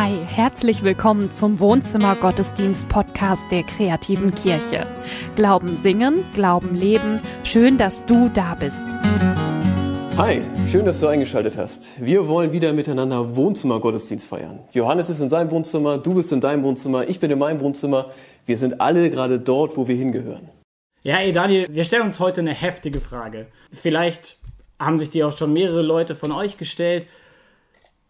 Hi, herzlich willkommen zum Wohnzimmer Gottesdienst Podcast der kreativen Kirche. Glauben singen, Glauben leben. Schön, dass du da bist. Hi, schön, dass du eingeschaltet hast. Wir wollen wieder miteinander Wohnzimmer Gottesdienst feiern. Johannes ist in seinem Wohnzimmer, du bist in deinem Wohnzimmer, ich bin in meinem Wohnzimmer. Wir sind alle gerade dort, wo wir hingehören. Ja, ey Daniel, wir stellen uns heute eine heftige Frage. Vielleicht haben sich die auch schon mehrere Leute von euch gestellt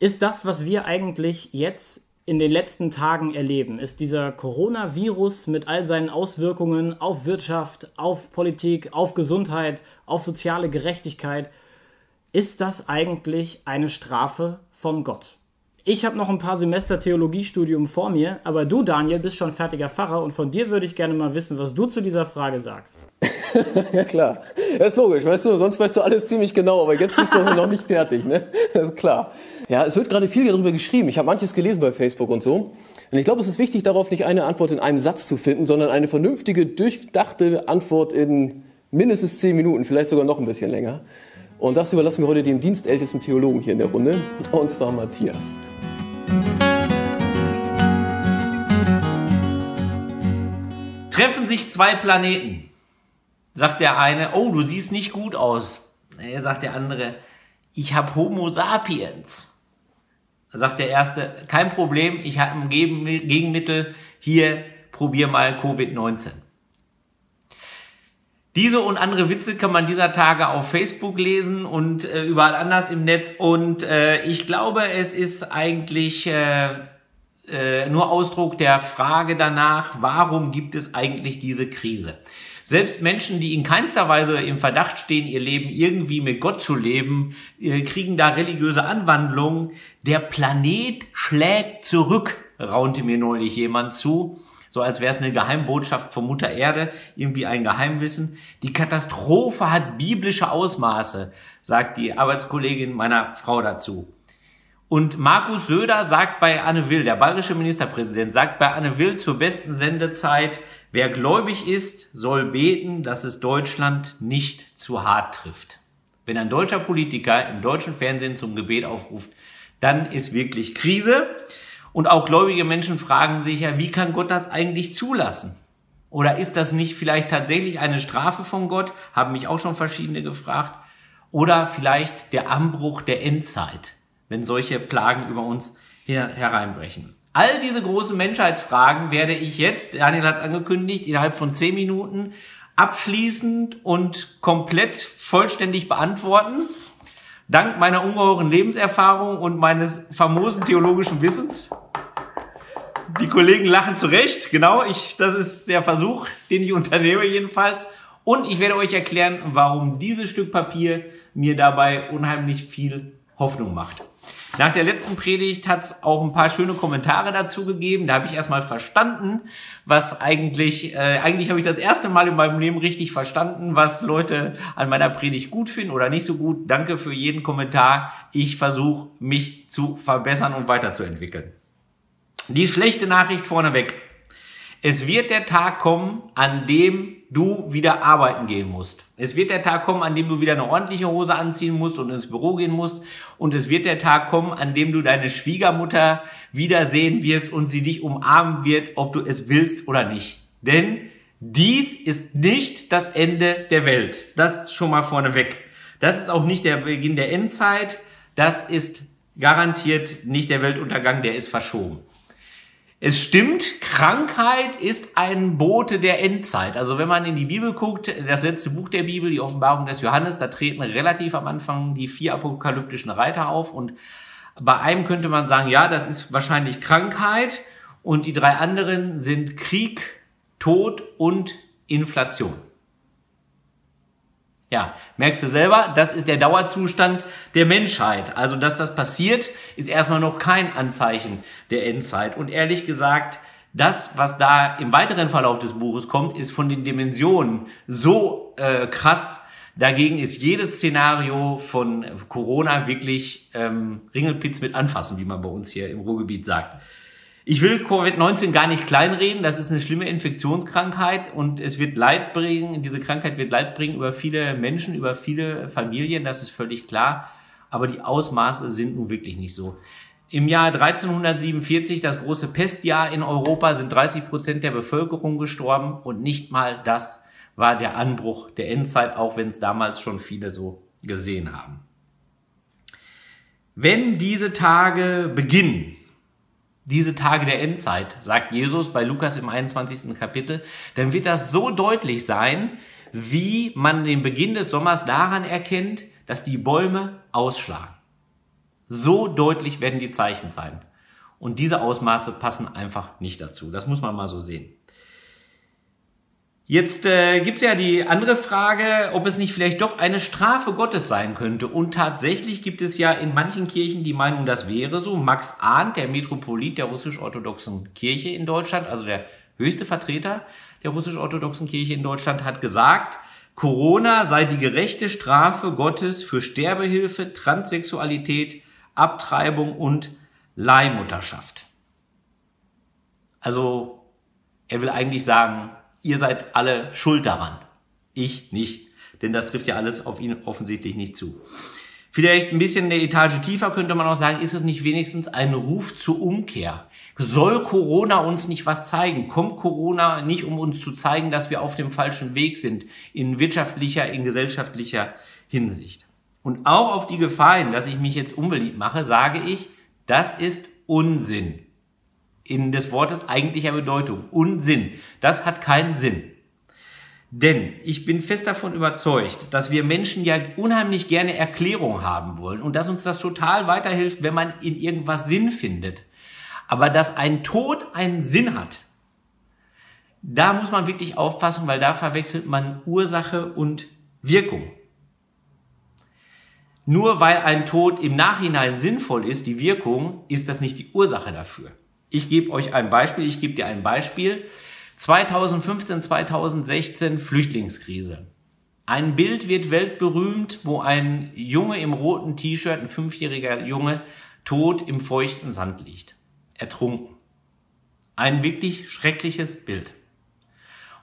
ist das, was wir eigentlich jetzt in den letzten Tagen erleben, ist dieser Coronavirus mit all seinen Auswirkungen auf Wirtschaft, auf Politik, auf Gesundheit, auf soziale Gerechtigkeit, ist das eigentlich eine Strafe von Gott? Ich habe noch ein paar Semester Theologiestudium vor mir, aber du, Daniel, bist schon fertiger Pfarrer und von dir würde ich gerne mal wissen, was du zu dieser Frage sagst. ja klar, das ist logisch, weißt du, sonst weißt du alles ziemlich genau, aber jetzt bist du noch nicht fertig, ne? Das ist klar. Ja, es wird gerade viel darüber geschrieben. Ich habe manches gelesen bei Facebook und so. Und ich glaube, es ist wichtig, darauf nicht eine Antwort in einem Satz zu finden, sondern eine vernünftige, durchdachte Antwort in mindestens zehn Minuten, vielleicht sogar noch ein bisschen länger. Und das überlassen wir heute dem dienstältesten Theologen hier in der Runde, und zwar Matthias. Treffen sich zwei Planeten. Sagt der eine, oh, du siehst nicht gut aus. Er sagt der andere, ich habe Homo sapiens. Sagt der erste, kein Problem, ich habe ein Gegenmittel, hier probier mal Covid-19. Diese und andere Witze kann man dieser Tage auf Facebook lesen und äh, überall anders im Netz. Und äh, ich glaube, es ist eigentlich äh, äh, nur Ausdruck der Frage danach, warum gibt es eigentlich diese Krise? Selbst Menschen, die in keinster Weise im Verdacht stehen, ihr Leben irgendwie mit Gott zu leben, äh, kriegen da religiöse Anwandlungen. Der Planet schlägt zurück, raunte mir neulich jemand zu so als wäre es eine Geheimbotschaft von Mutter Erde, irgendwie ein Geheimwissen. Die Katastrophe hat biblische Ausmaße, sagt die Arbeitskollegin meiner Frau dazu. Und Markus Söder sagt bei Anne Will, der bayerische Ministerpräsident, sagt bei Anne Will zur besten Sendezeit, wer gläubig ist, soll beten, dass es Deutschland nicht zu hart trifft. Wenn ein deutscher Politiker im deutschen Fernsehen zum Gebet aufruft, dann ist wirklich Krise. Und auch gläubige Menschen fragen sich ja, wie kann Gott das eigentlich zulassen? Oder ist das nicht vielleicht tatsächlich eine Strafe von Gott? Haben mich auch schon verschiedene gefragt. Oder vielleicht der Anbruch der Endzeit, wenn solche Plagen über uns hereinbrechen. All diese großen Menschheitsfragen werde ich jetzt, Daniel hat es angekündigt, innerhalb von zehn Minuten abschließend und komplett vollständig beantworten. Dank meiner ungeheuren Lebenserfahrung und meines famosen theologischen Wissens. Die Kollegen lachen zurecht. Genau, ich, das ist der Versuch, den ich unternehme jedenfalls. Und ich werde euch erklären, warum dieses Stück Papier mir dabei unheimlich viel Hoffnung macht. Nach der letzten Predigt hat es auch ein paar schöne Kommentare dazu gegeben. Da habe ich erstmal verstanden, was eigentlich, äh, eigentlich habe ich das erste Mal in meinem Leben richtig verstanden, was Leute an meiner Predigt gut finden oder nicht so gut. Danke für jeden Kommentar. Ich versuche, mich zu verbessern und weiterzuentwickeln. Die schlechte Nachricht vorneweg. Es wird der Tag kommen, an dem du wieder arbeiten gehen musst. Es wird der Tag kommen, an dem du wieder eine ordentliche Hose anziehen musst und ins Büro gehen musst. Und es wird der Tag kommen, an dem du deine Schwiegermutter wiedersehen wirst und sie dich umarmen wird, ob du es willst oder nicht. Denn dies ist nicht das Ende der Welt. Das schon mal vorneweg. Das ist auch nicht der Beginn der Endzeit. Das ist garantiert nicht der Weltuntergang, der ist verschoben. Es stimmt, Krankheit ist ein Bote der Endzeit. Also wenn man in die Bibel guckt, das letzte Buch der Bibel, die Offenbarung des Johannes, da treten relativ am Anfang die vier apokalyptischen Reiter auf und bei einem könnte man sagen, ja, das ist wahrscheinlich Krankheit und die drei anderen sind Krieg, Tod und Inflation. Ja, merkst du selber, das ist der Dauerzustand der Menschheit. Also, dass das passiert, ist erstmal noch kein Anzeichen der Endzeit. Und ehrlich gesagt, das, was da im weiteren Verlauf des Buches kommt, ist von den Dimensionen so äh, krass. Dagegen ist jedes Szenario von Corona wirklich ähm, Ringelpitz mit anfassen, wie man bei uns hier im Ruhrgebiet sagt. Ich will Covid-19 gar nicht kleinreden. Das ist eine schlimme Infektionskrankheit und es wird Leid bringen. Diese Krankheit wird Leid bringen über viele Menschen, über viele Familien. Das ist völlig klar. Aber die Ausmaße sind nun wirklich nicht so. im Jahr 1347, das große Pestjahr in Europa, sind 30 Prozent der Bevölkerung gestorben und nicht mal das war der Anbruch der Endzeit, auch wenn es damals schon viele so gesehen haben. Wenn diese Tage beginnen, diese Tage der Endzeit, sagt Jesus bei Lukas im 21. Kapitel, dann wird das so deutlich sein, wie man den Beginn des Sommers daran erkennt, dass die Bäume ausschlagen. So deutlich werden die Zeichen sein. Und diese Ausmaße passen einfach nicht dazu. Das muss man mal so sehen. Jetzt äh, gibt es ja die andere Frage, ob es nicht vielleicht doch eine Strafe Gottes sein könnte. Und tatsächlich gibt es ja in manchen Kirchen die Meinung, das wäre so. Max Arndt, der Metropolit der russisch-orthodoxen Kirche in Deutschland, also der höchste Vertreter der russisch-orthodoxen Kirche in Deutschland, hat gesagt, Corona sei die gerechte Strafe Gottes für Sterbehilfe, Transsexualität, Abtreibung und Leihmutterschaft. Also er will eigentlich sagen, ihr seid alle schuld daran. Ich nicht. Denn das trifft ja alles auf ihn offensichtlich nicht zu. Vielleicht ein bisschen eine Etage tiefer könnte man auch sagen, ist es nicht wenigstens ein Ruf zur Umkehr? Soll Corona uns nicht was zeigen? Kommt Corona nicht, um uns zu zeigen, dass wir auf dem falschen Weg sind, in wirtschaftlicher, in gesellschaftlicher Hinsicht? Und auch auf die Gefahr hin, dass ich mich jetzt unbeliebt mache, sage ich, das ist Unsinn in des Wortes eigentlicher Bedeutung. Unsinn. Das hat keinen Sinn. Denn ich bin fest davon überzeugt, dass wir Menschen ja unheimlich gerne Erklärung haben wollen und dass uns das total weiterhilft, wenn man in irgendwas Sinn findet. Aber dass ein Tod einen Sinn hat, da muss man wirklich aufpassen, weil da verwechselt man Ursache und Wirkung. Nur weil ein Tod im Nachhinein sinnvoll ist, die Wirkung, ist das nicht die Ursache dafür. Ich gebe euch ein Beispiel, ich gebe dir ein Beispiel. 2015, 2016 Flüchtlingskrise. Ein Bild wird weltberühmt, wo ein Junge im roten T-Shirt, ein fünfjähriger Junge, tot im feuchten Sand liegt. Ertrunken. Ein wirklich schreckliches Bild.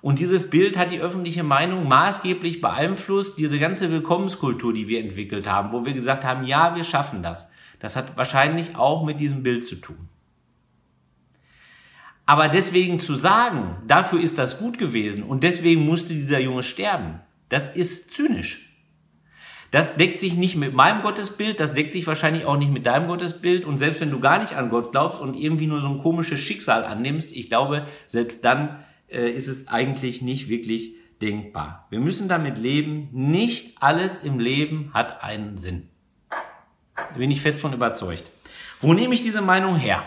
Und dieses Bild hat die öffentliche Meinung maßgeblich beeinflusst, diese ganze Willkommenskultur, die wir entwickelt haben, wo wir gesagt haben, ja, wir schaffen das. Das hat wahrscheinlich auch mit diesem Bild zu tun. Aber deswegen zu sagen, dafür ist das gut gewesen und deswegen musste dieser Junge sterben, das ist zynisch. Das deckt sich nicht mit meinem Gottesbild, das deckt sich wahrscheinlich auch nicht mit deinem Gottesbild und selbst wenn du gar nicht an Gott glaubst und irgendwie nur so ein komisches Schicksal annimmst, ich glaube, selbst dann äh, ist es eigentlich nicht wirklich denkbar. Wir müssen damit leben, nicht alles im Leben hat einen Sinn. Da bin ich fest von überzeugt. Wo nehme ich diese Meinung her?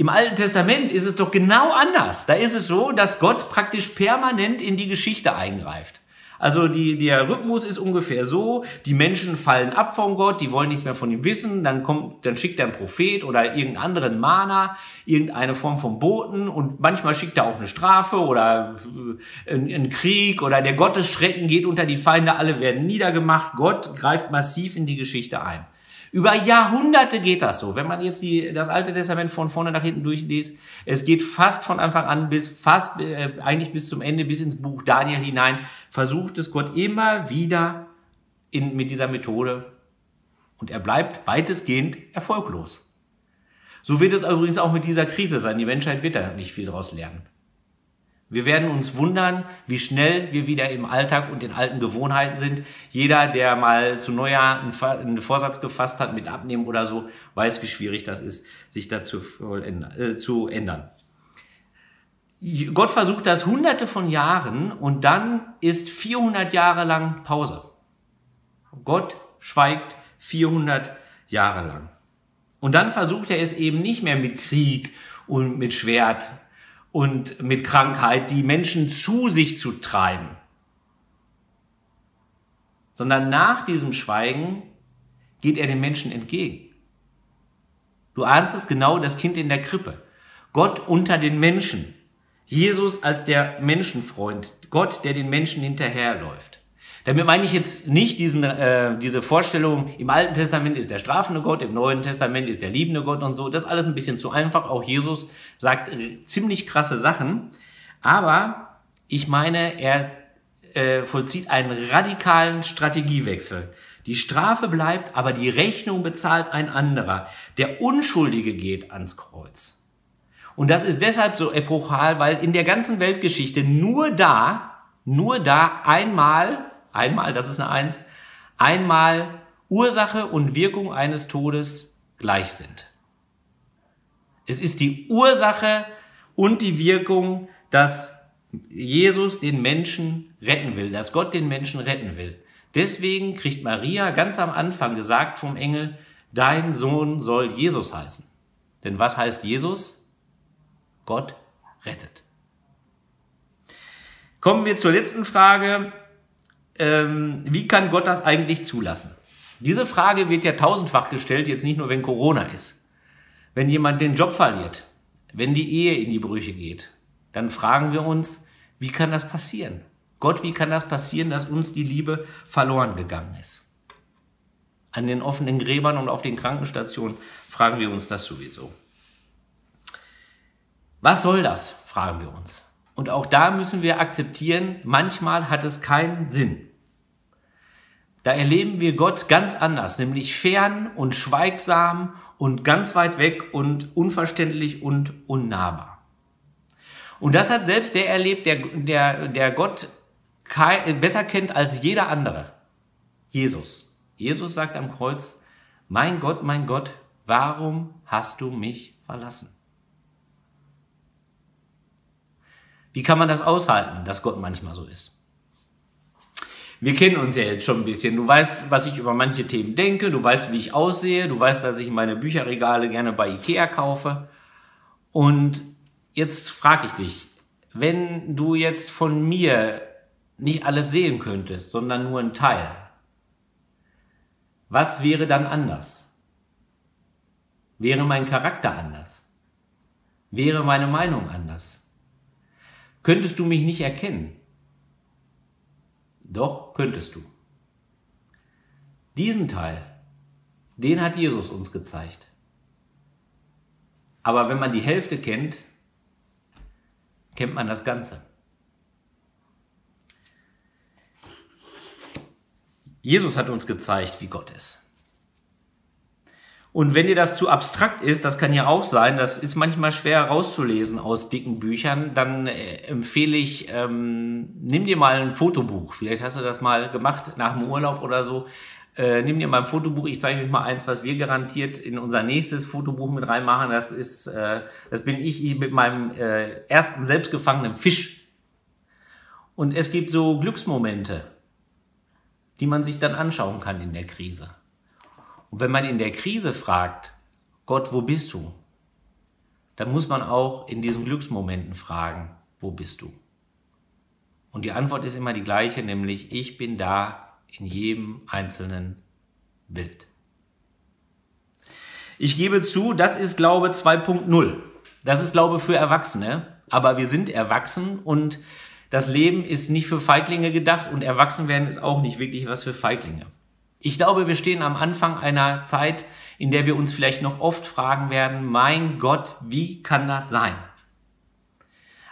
Im Alten Testament ist es doch genau anders. Da ist es so, dass Gott praktisch permanent in die Geschichte eingreift. Also die, der Rhythmus ist ungefähr so, die Menschen fallen ab von Gott, die wollen nichts mehr von ihm wissen, dann kommt, dann schickt er einen Prophet oder irgendeinen anderen Mana, irgendeine Form von Boten und manchmal schickt er auch eine Strafe oder äh, einen Krieg oder der Gottesschrecken geht unter die Feinde, alle werden niedergemacht. Gott greift massiv in die Geschichte ein. Über Jahrhunderte geht das so. Wenn man jetzt die, das Alte Testament von vorne nach hinten durchliest, es geht fast von Anfang an bis fast äh, eigentlich bis zum Ende, bis ins Buch Daniel hinein, versucht es Gott immer wieder in, mit dieser Methode und er bleibt weitestgehend erfolglos. So wird es übrigens auch mit dieser Krise sein. Die Menschheit wird da nicht viel daraus lernen. Wir werden uns wundern, wie schnell wir wieder im Alltag und in alten Gewohnheiten sind. Jeder, der mal zu Neujahr einen Vorsatz gefasst hat mit Abnehmen oder so, weiß, wie schwierig das ist, sich dazu äh, zu ändern. Gott versucht das hunderte von Jahren und dann ist 400 Jahre lang Pause. Gott schweigt 400 Jahre lang. Und dann versucht er es eben nicht mehr mit Krieg und mit Schwert und mit Krankheit die Menschen zu sich zu treiben, sondern nach diesem Schweigen geht er den Menschen entgegen. Du ahnst es genau, das Kind in der Krippe. Gott unter den Menschen. Jesus als der Menschenfreund. Gott, der den Menschen hinterherläuft. Damit meine ich jetzt nicht diesen, äh, diese Vorstellung, im Alten Testament ist der strafende Gott, im Neuen Testament ist der liebende Gott und so. Das alles ein bisschen zu einfach. Auch Jesus sagt äh, ziemlich krasse Sachen. Aber ich meine, er äh, vollzieht einen radikalen Strategiewechsel. Die Strafe bleibt, aber die Rechnung bezahlt ein anderer. Der Unschuldige geht ans Kreuz. Und das ist deshalb so epochal, weil in der ganzen Weltgeschichte nur da, nur da einmal, einmal, das ist eine Eins, einmal Ursache und Wirkung eines Todes gleich sind. Es ist die Ursache und die Wirkung, dass Jesus den Menschen retten will, dass Gott den Menschen retten will. Deswegen kriegt Maria ganz am Anfang gesagt vom Engel, dein Sohn soll Jesus heißen. Denn was heißt Jesus? Gott rettet. Kommen wir zur letzten Frage. Ähm, wie kann Gott das eigentlich zulassen? Diese Frage wird ja tausendfach gestellt, jetzt nicht nur, wenn Corona ist. Wenn jemand den Job verliert, wenn die Ehe in die Brüche geht, dann fragen wir uns, wie kann das passieren? Gott, wie kann das passieren, dass uns die Liebe verloren gegangen ist? An den offenen Gräbern und auf den Krankenstationen fragen wir uns das sowieso. Was soll das? fragen wir uns. Und auch da müssen wir akzeptieren, manchmal hat es keinen Sinn. Da erleben wir Gott ganz anders, nämlich fern und schweigsam und ganz weit weg und unverständlich und unnahbar. Und das hat selbst der erlebt, der, der, der Gott besser kennt als jeder andere. Jesus. Jesus sagt am Kreuz, mein Gott, mein Gott, warum hast du mich verlassen? Wie kann man das aushalten, dass Gott manchmal so ist? Wir kennen uns ja jetzt schon ein bisschen. Du weißt, was ich über manche Themen denke, du weißt, wie ich aussehe, du weißt, dass ich meine Bücherregale gerne bei Ikea kaufe. Und jetzt frage ich dich, wenn du jetzt von mir nicht alles sehen könntest, sondern nur ein Teil, was wäre dann anders? Wäre mein Charakter anders? Wäre meine Meinung anders? Könntest du mich nicht erkennen? Doch könntest du. Diesen Teil, den hat Jesus uns gezeigt. Aber wenn man die Hälfte kennt, kennt man das Ganze. Jesus hat uns gezeigt, wie Gott ist. Und wenn dir das zu abstrakt ist, das kann ja auch sein, das ist manchmal schwer rauszulesen aus dicken Büchern, dann äh, empfehle ich, ähm, nimm dir mal ein Fotobuch. Vielleicht hast du das mal gemacht nach dem Urlaub oder so. Äh, nimm dir mal ein Fotobuch. Ich zeige euch mal eins, was wir garantiert in unser nächstes Fotobuch mit reinmachen. Das ist, äh, das bin ich mit meinem äh, ersten selbstgefangenen Fisch. Und es gibt so Glücksmomente die man sich dann anschauen kann in der Krise. Und wenn man in der Krise fragt, Gott, wo bist du? Dann muss man auch in diesen Glücksmomenten fragen, wo bist du? Und die Antwort ist immer die gleiche, nämlich ich bin da in jedem einzelnen Bild. Ich gebe zu, das ist Glaube 2.0. Das ist Glaube für Erwachsene, aber wir sind erwachsen und das Leben ist nicht für Feiglinge gedacht und Erwachsenwerden ist auch nicht wirklich was für Feiglinge. Ich glaube, wir stehen am Anfang einer Zeit, in der wir uns vielleicht noch oft fragen werden, mein Gott, wie kann das sein?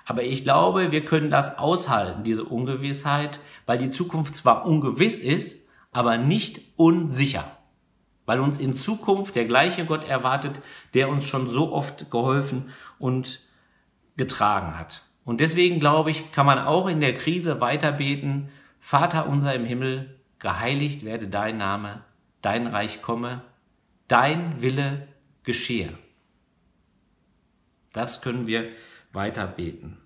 Aber ich glaube, wir können das aushalten, diese Ungewissheit, weil die Zukunft zwar ungewiss ist, aber nicht unsicher. Weil uns in Zukunft der gleiche Gott erwartet, der uns schon so oft geholfen und getragen hat. Und deswegen glaube ich, kann man auch in der Krise weiter beten, Vater unser im Himmel, geheiligt werde dein Name, dein Reich komme, dein Wille geschehe. Das können wir weiter beten.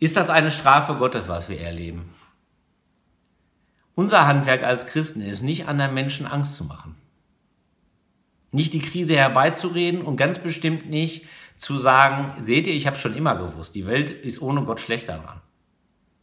Ist das eine Strafe Gottes, was wir erleben? Unser Handwerk als Christen ist nicht anderen Menschen Angst zu machen. Nicht die Krise herbeizureden und ganz bestimmt nicht zu sagen, seht ihr, ich habe schon immer gewusst, die Welt ist ohne Gott schlechter dran.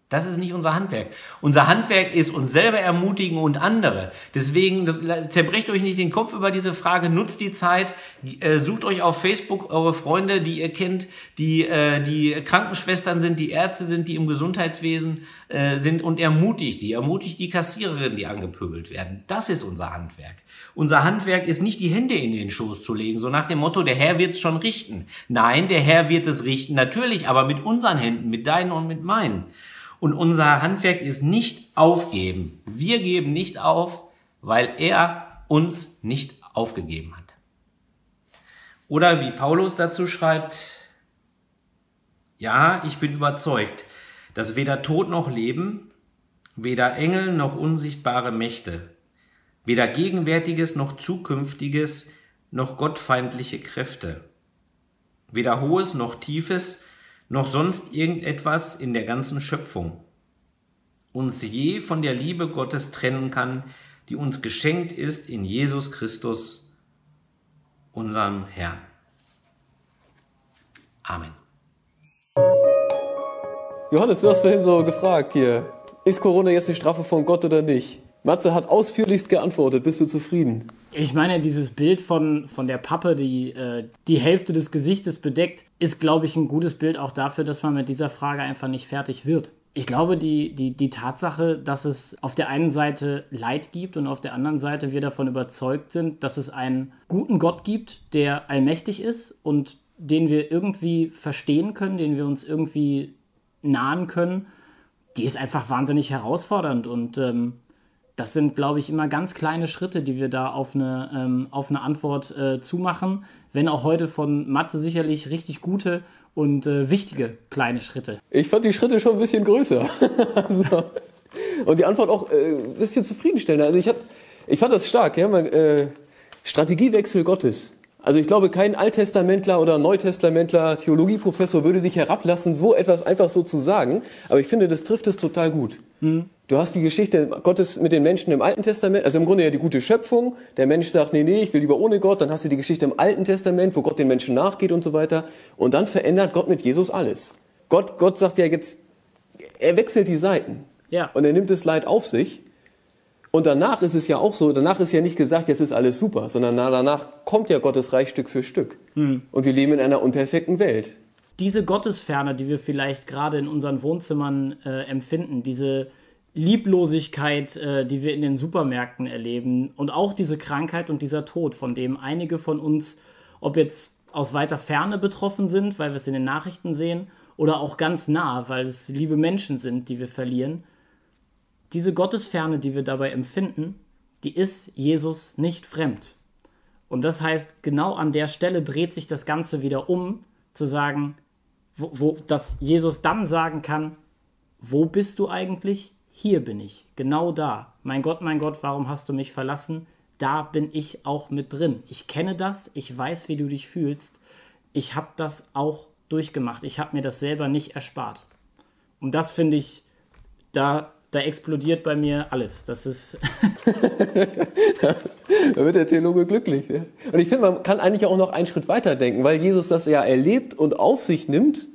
Das ist nicht unser Handwerk. Unser Handwerk ist uns selber ermutigen und andere. Deswegen zerbrecht euch nicht den Kopf über diese Frage, nutzt die Zeit, äh, sucht euch auf Facebook eure Freunde, die ihr kennt, die äh, die Krankenschwestern sind, die Ärzte sind, die im Gesundheitswesen äh, sind und ermutigt die, ermutigt die Kassiererinnen, die angepöbelt werden. Das ist unser Handwerk. Unser Handwerk ist nicht die Hände in den Schoß zu legen, so nach dem Motto, der Herr wird's schon richten. Nein, der Herr wird es richten, natürlich, aber mit unseren Händen, mit deinen und mit meinen. Und unser Handwerk ist nicht aufgeben. Wir geben nicht auf, weil er uns nicht aufgegeben hat. Oder wie Paulus dazu schreibt, ja, ich bin überzeugt, dass weder Tod noch Leben, weder Engel noch unsichtbare Mächte, weder Gegenwärtiges noch Zukünftiges noch gottfeindliche Kräfte, weder Hohes noch Tiefes noch sonst irgendetwas in der ganzen Schöpfung uns je von der Liebe Gottes trennen kann, die uns geschenkt ist in Jesus Christus, unserem Herrn. Amen. Johannes, du hast vorhin so gefragt hier, ist Corona jetzt eine Strafe von Gott oder nicht? Matze hat ausführlichst geantwortet. Bist du zufrieden? Ich meine, dieses Bild von, von der Pappe, die äh, die Hälfte des Gesichtes bedeckt, ist, glaube ich, ein gutes Bild auch dafür, dass man mit dieser Frage einfach nicht fertig wird. Ich glaube, die, die, die Tatsache, dass es auf der einen Seite Leid gibt und auf der anderen Seite wir davon überzeugt sind, dass es einen guten Gott gibt, der allmächtig ist und den wir irgendwie verstehen können, den wir uns irgendwie nahen können, die ist einfach wahnsinnig herausfordernd. Und ähm, das sind, glaube ich, immer ganz kleine Schritte, die wir da auf eine, ähm, auf eine Antwort äh, zumachen. Wenn auch heute von Matze sicherlich richtig gute und äh, wichtige kleine Schritte. Ich fand die Schritte schon ein bisschen größer. also, und die Antwort auch äh, ein bisschen zufriedenstellender. Also ich, hab, ich fand das stark. Ja? Man, äh, Strategiewechsel Gottes. Also ich glaube, kein Alttestamentler oder Neutestamentler, Theologieprofessor würde sich herablassen, so etwas einfach so zu sagen. Aber ich finde, das trifft es total gut. Mhm. Du hast die Geschichte Gottes mit den Menschen im Alten Testament, also im Grunde ja die gute Schöpfung. Der Mensch sagt, nee, nee, ich will lieber ohne Gott. Dann hast du die Geschichte im Alten Testament, wo Gott den Menschen nachgeht und so weiter. Und dann verändert Gott mit Jesus alles. Gott, Gott sagt ja jetzt, er wechselt die Seiten. Ja. Und er nimmt das Leid auf sich. Und danach ist es ja auch so, danach ist ja nicht gesagt, jetzt ist alles super, sondern danach kommt ja Gottes Reich Stück für Stück. Hm. Und wir leben in einer unperfekten Welt. Diese Gottesferne, die wir vielleicht gerade in unseren Wohnzimmern äh, empfinden, diese Lieblosigkeit, äh, die wir in den Supermärkten erleben und auch diese Krankheit und dieser Tod, von dem einige von uns, ob jetzt aus weiter Ferne betroffen sind, weil wir es in den Nachrichten sehen, oder auch ganz nah, weil es liebe Menschen sind, die wir verlieren, diese Gottesferne, die wir dabei empfinden, die ist Jesus nicht fremd. Und das heißt, genau an der Stelle dreht sich das Ganze wieder um, zu sagen, wo, wo dass Jesus dann sagen kann, wo bist du eigentlich? Hier bin ich, genau da. Mein Gott, mein Gott, warum hast du mich verlassen? Da bin ich auch mit drin. Ich kenne das, ich weiß, wie du dich fühlst. Ich habe das auch durchgemacht. Ich habe mir das selber nicht erspart. Und das finde ich, da da explodiert bei mir alles. Das ist. da wird der Theologe glücklich. Ja? Und ich finde, man kann eigentlich auch noch einen Schritt weiter denken, weil Jesus das ja erlebt und auf sich nimmt,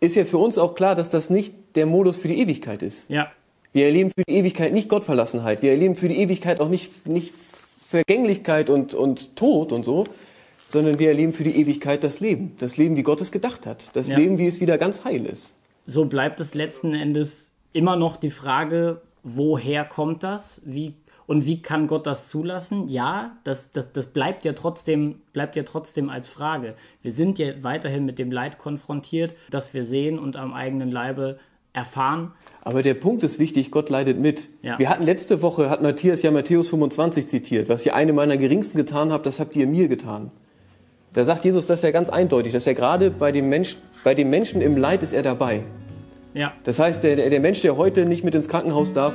ist ja für uns auch klar, dass das nicht der Modus für die Ewigkeit ist. Ja. Wir erleben für die Ewigkeit nicht Gottverlassenheit. Wir erleben für die Ewigkeit auch nicht, nicht Vergänglichkeit und, und Tod und so, sondern wir erleben für die Ewigkeit das Leben. Das Leben, wie Gott es gedacht hat. Das ja. Leben, wie es wieder ganz heil ist. So bleibt es letzten Endes immer noch die Frage, woher kommt das? Wie und wie kann Gott das zulassen? Ja, das, das, das bleibt, ja trotzdem, bleibt ja trotzdem als Frage. Wir sind ja weiterhin mit dem Leid konfrontiert, das wir sehen und am eigenen Leibe erfahren. Aber der Punkt ist wichtig, Gott leidet mit. Ja. Wir hatten letzte Woche, hat Matthias ja Matthäus 25 zitiert, was ihr eine meiner geringsten getan habt, das habt ihr mir getan. Da sagt Jesus das ja ganz eindeutig, dass er gerade bei dem, Mensch, bei dem Menschen im Leid ist er dabei. Ja. Das heißt, der, der Mensch, der heute nicht mit ins Krankenhaus darf,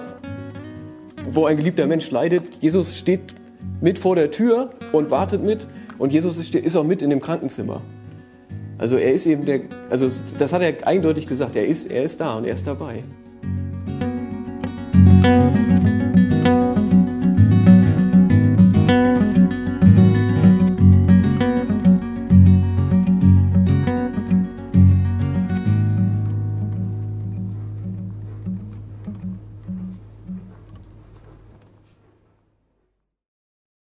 wo ein geliebter Mensch leidet, Jesus steht mit vor der Tür und wartet mit und Jesus ist auch mit in dem Krankenzimmer. Also er ist eben der, also das hat er eindeutig gesagt, er ist, er ist da und er ist dabei.